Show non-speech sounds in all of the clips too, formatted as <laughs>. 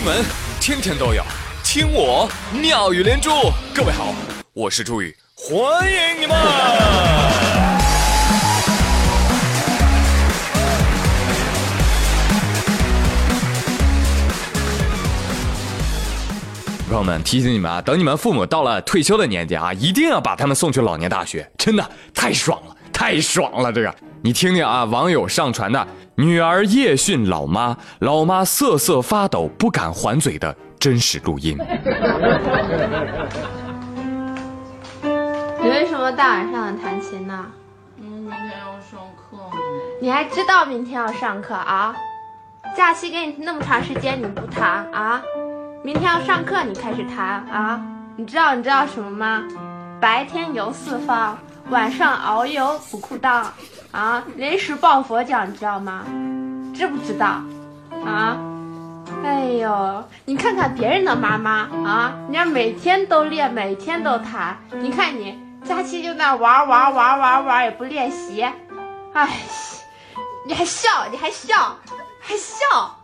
新闻天天都有，听我妙语连珠。各位好，我是朱宇，欢迎你们。朋友们，提醒你们啊，等你们父母到了退休的年纪啊，一定要把他们送去老年大学，真的太爽了，太爽了！这个，你听听啊，网友上传的女儿夜训老妈，老妈瑟瑟发抖不敢还嘴的真实录音。你为什么大晚上的弹琴呢？嗯，明天要上课呢。你还知道明天要上课啊？假期给你那么长时间你不弹啊？明天要上课你开始弹啊？你知道你知道什么吗？白天游四方，晚上遨游不裤裆啊！临时抱佛脚你知道吗？知不知道？啊？哎呦，你看看别人的妈妈啊，人家每天都练，每天都弹，你看你假期就那玩玩玩玩玩也不练习，哎，你还笑，你还笑，还笑，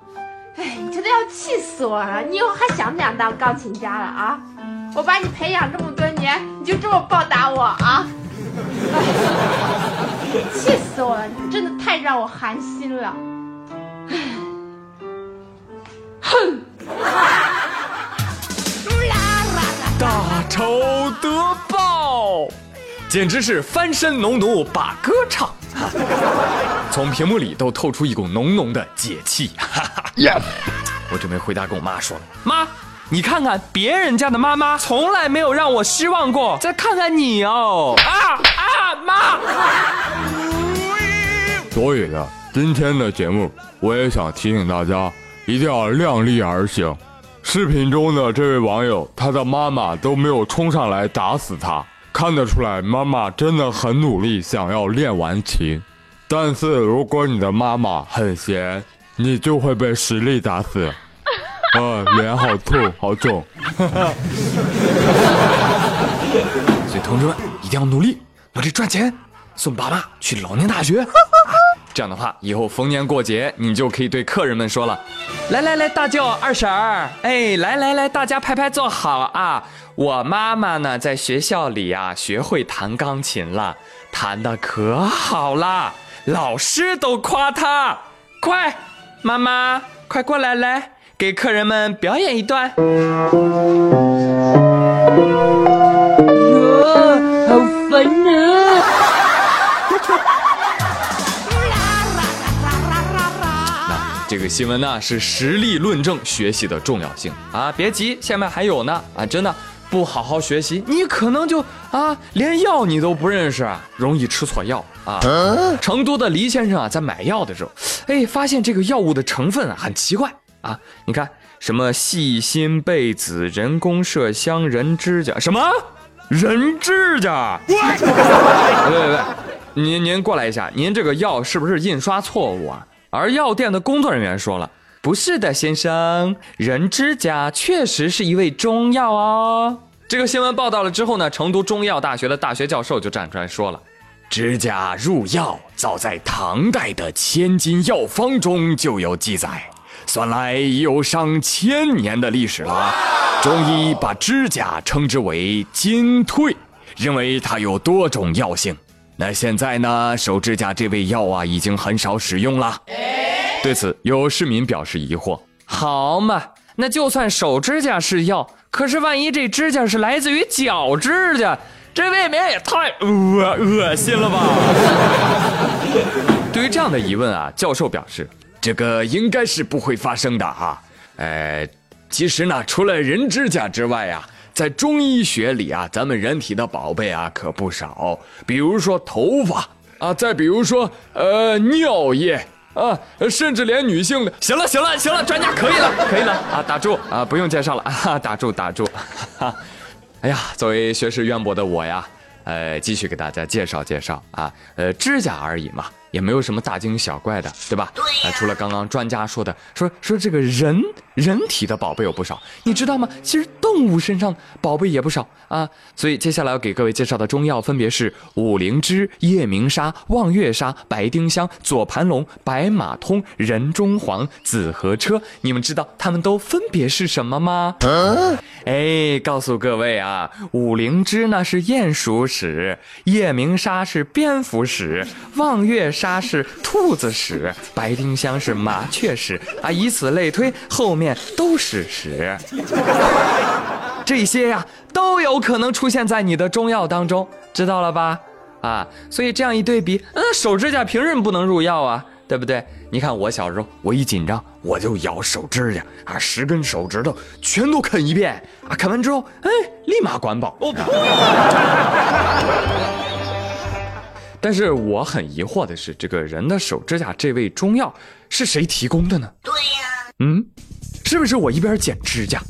哎，你真的要气死我了！你以后还想不想当钢琴家了啊？我把你培养这么多年，你就这么报答我啊？哎，<laughs> <laughs> 气死我了！你真的太让我寒心了。哼！大仇得报，简直是翻身农奴把歌唱，<laughs> 从屏幕里都透出一股浓浓的解气。<laughs> 我准备回家跟我妈说了，妈，你看看别人家的妈妈从来没有让我失望过，再看看你哦，啊啊，妈！所以呢，今天的节目我也想提醒大家，一定要量力而行。视频中的这位网友，他的妈妈都没有冲上来打死他，看得出来妈妈真的很努力，想要练完琴。但是如果你的妈妈很闲，你就会被实力打死。呃，脸好痛，好肿。<laughs> 所以同志们一定要努力，努力赚钱，送爸妈去老年大学。<laughs> 这样的话，以后逢年过节，你就可以对客人们说了：“来来来，大舅、二婶儿，哎，来来来，大家排排坐好啊！我妈妈呢，在学校里呀，学会弹钢琴了，弹的可好啦，老师都夸她。快，妈妈，快过来，来给客人们表演一段。”这个新闻呢是实例论证学习的重要性啊！别急，下面还有呢啊！真的不好好学习，你可能就啊连药你都不认识啊，容易吃错药啊！成都的黎先生啊，在买药的时候，哎，发现这个药物的成分啊很奇怪啊！你看什么细心贝子、人工麝香、人指甲，什么人指甲？<laughs> 喂喂喂，您您过来一下，您这个药是不是印刷错误啊？而药店的工作人员说了：“不是的，先生，人指甲确实是一味中药哦。”这个新闻报道了之后呢，成都中医药大学的大学教授就站出来说了：“指甲入药，早在唐代的《千金药方》中就有记载，算来已有上千年的历史了。中医把指甲称之为金退，认为它有多种药性。”那现在呢？手指甲这味药啊，已经很少使用了。对此，有市民表示疑惑：“好嘛，那就算手指甲是药，可是万一这指甲是来自于脚指甲，这未免也太恶恶心了吧？” <laughs> 对于这样的疑问啊，教授表示：“这个应该是不会发生的哈。呃，其实呢，除了人指甲之外呀。”在中医学里啊，咱们人体的宝贝啊可不少，比如说头发啊，再比如说呃尿液啊，甚至连女性的……行了行了行了，专家可以了可以了。啊，打住啊，不用介绍了。啊，打住。打住。哎呀，作为学识渊博的我呀，呃，继续给大家介绍介绍啊，呃，指甲而已嘛，也没有什么大惊小怪的，对吧？啊，除了刚刚专家说的，说说这个人人体的宝贝有不少，你知道吗？其实动物身上宝贝也不少啊。所以接下来要给各位介绍的中药分别是五灵芝、夜明砂、望月砂、白丁香、左盘龙、白马通、人中黄、紫河车。你们知道它们都分别是什么吗？哎，告诉各位啊，五灵芝呢是鼹鼠屎，夜明砂是蝙蝠屎，望月砂是兔子屎，白丁香是麻雀屎啊，以此类推，后面都是屎。<laughs> 这些呀、都有可能出现在你的中药当中，知道了吧？啊，所以这样一对比，嗯，手指甲凭什么不能入药啊，对不对？你看我小时候，我一紧张我就咬手指甲啊，十根手指头全都啃一遍啊，啃完之后，哎，立马管饱。哦，<laughs> 但是我很疑惑的是，这个人的手指甲这味中药是谁提供的呢？对呀，嗯，是不是我一边剪指甲，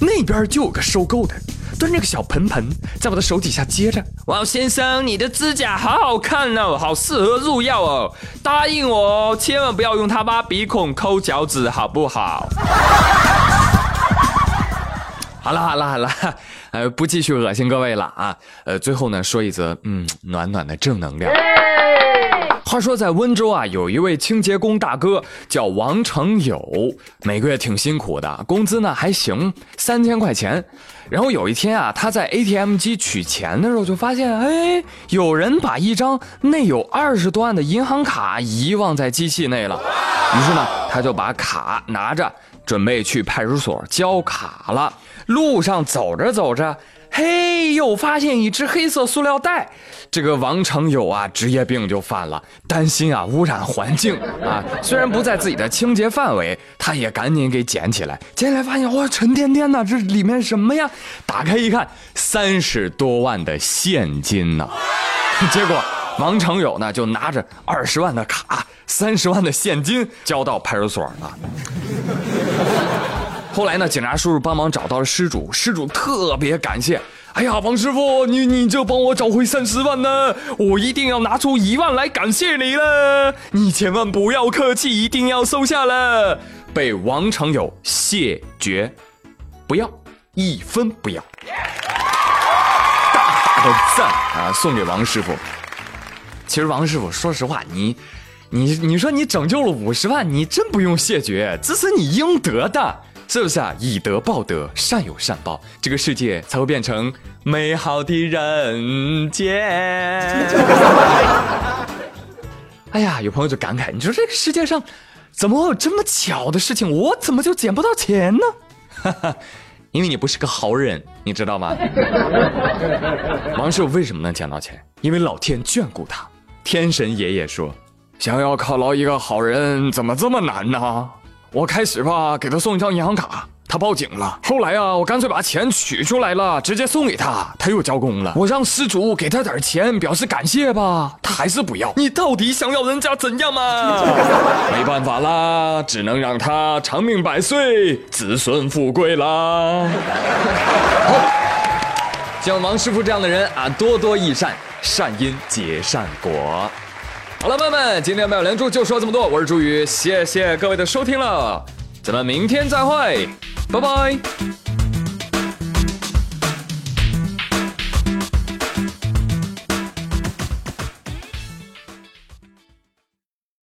那边就有个收购的，端着个小盆盆在我的手底下接着。哇，先生，你的指甲好好看哦，好适合入药哦，答应我，千万不要用它挖鼻孔、抠脚趾，好不好？<laughs> 好了好了好了，呃，不继续恶心各位了啊。呃，最后呢，说一则嗯暖暖的正能量。话说在温州啊，有一位清洁工大哥叫王成友，每个月挺辛苦的，工资呢还行，三千块钱。然后有一天啊，他在 ATM 机取钱的时候，就发现，哎，有人把一张内有二十多万的银行卡遗忘在机器内了。于是呢，他就把卡拿着，准备去派出所交卡了。路上走着走着，嘿，又发现一只黑色塑料袋。这个王成友啊，职业病就犯了，担心啊污染环境啊。虽然不在自己的清洁范围，他也赶紧给捡起来。捡起来发现哇，沉甸甸的，这里面什么呀？打开一看，三十多万的现金呢。<laughs> 结果王成友呢，就拿着二十万的卡、三十万的现金交到派出所了。后来呢，警察叔叔帮忙找到了失主，失主特别感谢。哎呀，王师傅，你你就帮我找回三十万呢，我一定要拿出一万来感谢你了。你千万不要客气，一定要收下了。被王成友谢绝，不要一分不要。大大的赞啊，送给王师傅。其实王师傅，说实话，你，你你说你拯救了五十万，你真不用谢绝，这是你应得的，是不是啊？以德报德，善有善报，这个世界才会变成美好的人间。<laughs> 哎呀，有朋友就感慨，你说这个世界上怎么会有这么巧的事情？我怎么就捡不到钱呢？哈哈，因为你不是个好人，你知道吗？<laughs> 王师傅为什么能捡到钱？因为老天眷顾他。天神爷爷说：“想要犒劳一个好人，怎么这么难呢？我开始吧，给他送一张银行卡，他报警了。后来啊，我干脆把钱取出来了，直接送给他，他又交工了。我让失主给他点钱表示感谢吧，他还是不要。你到底想要人家怎样嘛？<laughs> 没办法啦，只能让他长命百岁，子孙富贵啦。好，像王师傅这样的人啊，多多益善。”善因结善果。今天妙连珠就说这么多，我是朱宇，谢谢各位的收听了，咱们明天再会，拜拜。